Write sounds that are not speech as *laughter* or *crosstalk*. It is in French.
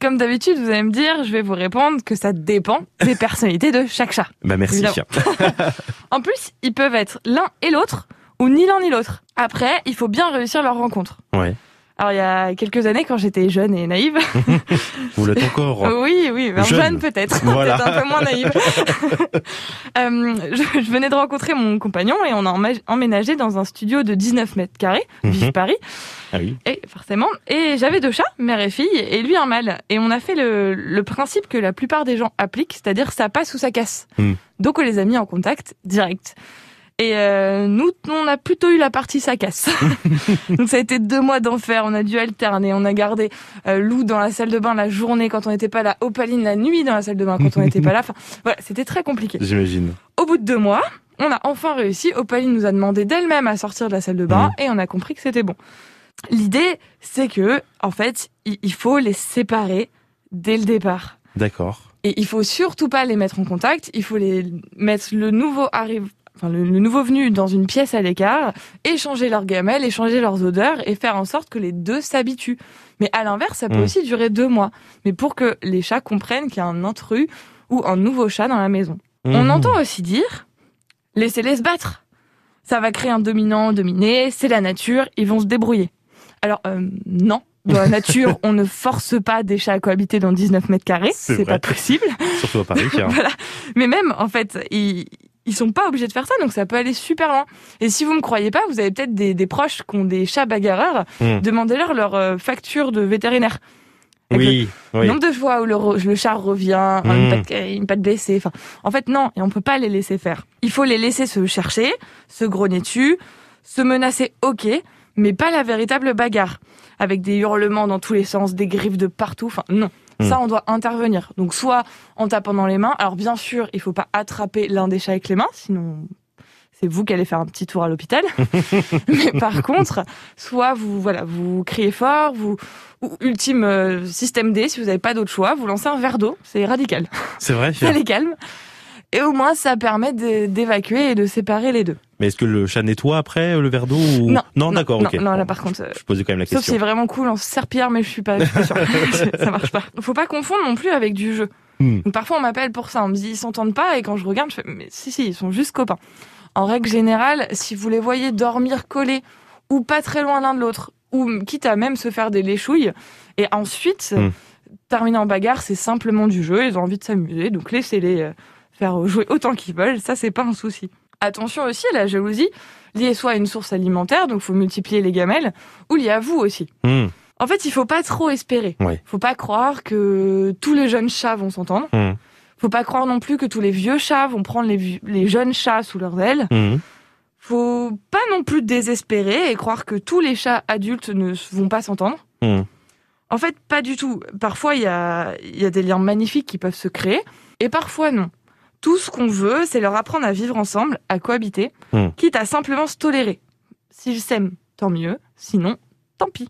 Comme d'habitude, vous allez me dire, je vais vous répondre que ça dépend des *laughs* personnalités de chaque chat. Bah merci. *laughs* En plus, ils peuvent être l'un et l'autre, ou ni l'un ni l'autre. Après, il faut bien réussir leur rencontre. Ouais. Alors, il y a quelques années, quand j'étais jeune et naïve, *laughs* Vous l'êtes encore. oui, oui, alors Jeune. jeune, peut-être, Voilà. peut-être un peu moins naïve. Euh, je, je venais de rencontrer mon compagnon et on a emménagé dans un studio de 19 mètres carrés, vive Mhm. Paris. Ah oui. Et forcément, et j'avais deux chats, mère et fille, et lui un mâle. Et on a fait le, le principe que la plupart des gens appliquent, c'est-à-dire ça passe ou ça casse. Hmm. Donc on les a mis en contact direct. Et euh, nous, on a plutôt eu la partie ça casse. *laughs* *laughs* Donc ça a été deux mois d'enfer. On a dû alterner. On a gardé euh, Lou dans la salle de bain la journée quand on n'était pas là, Opaline la nuit dans la salle de bain quand on n'était pas là. *laughs* Enfin, voilà, c'était très compliqué. J'imagine. Au bout de deux mois, on a enfin réussi. Opaline nous a demandé d'elle-même à sortir de la salle de bain et on a compris que c'était bon. L'idée, c'est que, en fait, il faut les séparer dès le départ. D'accord. Et il faut surtout pas les mettre en contact. Il faut les mettre le nouveau arrive, enfin le, le nouveau venu dans une pièce à l'écart, échanger leurs gamelles, échanger leurs odeurs et faire en sorte que les deux s'habituent. Mais à l'inverse, ça peut Mm. aussi durer deux mois. Mais pour que les chats comprennent qu'il y a un intrus ou un nouveau chat dans la maison. On Mhm. entend aussi dire laissez-les se battre. Ça va créer un dominant, dominé, c'est la nature, ils vont se débrouiller. Alors, euh, non. Dans la nature, *laughs* on ne force pas des chats à cohabiter dans 19 mètres carrés, C'est pas possible. *laughs* Surtout à Paris. *laughs* voilà. Mais même, en fait, ils, ils sont pas obligés de faire ça, donc ça peut aller super loin. Et si vous me croyez pas, vous avez peut-être des, des proches qui ont des chats bagarreurs, Hmm. demandez-leur leur euh, facture de vétérinaire. Oui. le Oui. nombre de fois où le, chat revient, Mm. une, patte, une patte blessée. Enfin, en fait, non, et on peut pas les laisser faire. Il faut les laisser se chercher, se grogner dessus, se menacer, ok, mais pas la véritable bagarre, avec des hurlements dans tous les sens, des griffes de partout. Enfin, non. Mm. Ça, on doit intervenir. Donc, soit en tapant dans les mains. Alors, bien sûr, il faut pas attraper l'un des chats avec les mains, sinon c'est vous qui allez faire un petit tour à l'hôpital. *laughs* Mais par contre, soit vous voilà, vous criez fort, vous ou ultime euh, système D, si vous n'avez pas d'autre choix, vous lancez un verre d'eau, c'est radical. C'est vrai. *laughs* Ça les calme. Et au moins, ça permet d'évacuer et de séparer les deux. Mais est-ce que le chat nettoie après euh, le verre d'eau ou... Non, d'accord. non, ok. non, là par contre, euh, Je posais quand même la sauf si c'est question. vraiment cool en serpillère, mais je suis pas, je suis pas sûre. *laughs* *laughs* ça marche pas. Faut pas confondre non plus avec du jeu. Hmm. Donc, parfois, on m'appelle pour ça. On me dit, ils s'entendent pas. Et quand je regarde, je fais, mais si, si, ils sont juste copains. En règle générale, si vous les voyez dormir collés ou pas très loin l'un de l'autre, ou quitte à même se faire des léchouilles, et ensuite, Hmm. terminer en bagarre, c'est simplement du jeu. Ils ont envie de s'amuser. Donc, laissez-les euh, faire jouer autant qu'ils veulent. Ça, c'est pas un souci. Attention aussi à la jalousie, liée soit à une source alimentaire, donc faut multiplier les gamelles, ou liée à vous aussi. Hmm. En fait, il faut pas trop espérer. Ouais. Faut pas croire que tous les jeunes chats vont s'entendre. Hmm. Faut pas croire non plus que tous les vieux chats vont prendre les, vieux- les jeunes chats sous leurs ailes. Hmm. Faut pas non plus désespérer et croire que tous les chats adultes ne vont pas s'entendre. Hmm. En fait, pas du tout. Parfois, il y a, il y a des liens magnifiques qui peuvent se créer, et parfois non. Tout ce qu'on veut, c'est leur apprendre à vivre ensemble, à cohabiter, Hmm. quitte à simplement se tolérer. S'ils s'aiment, tant mieux. Sinon, tant pis.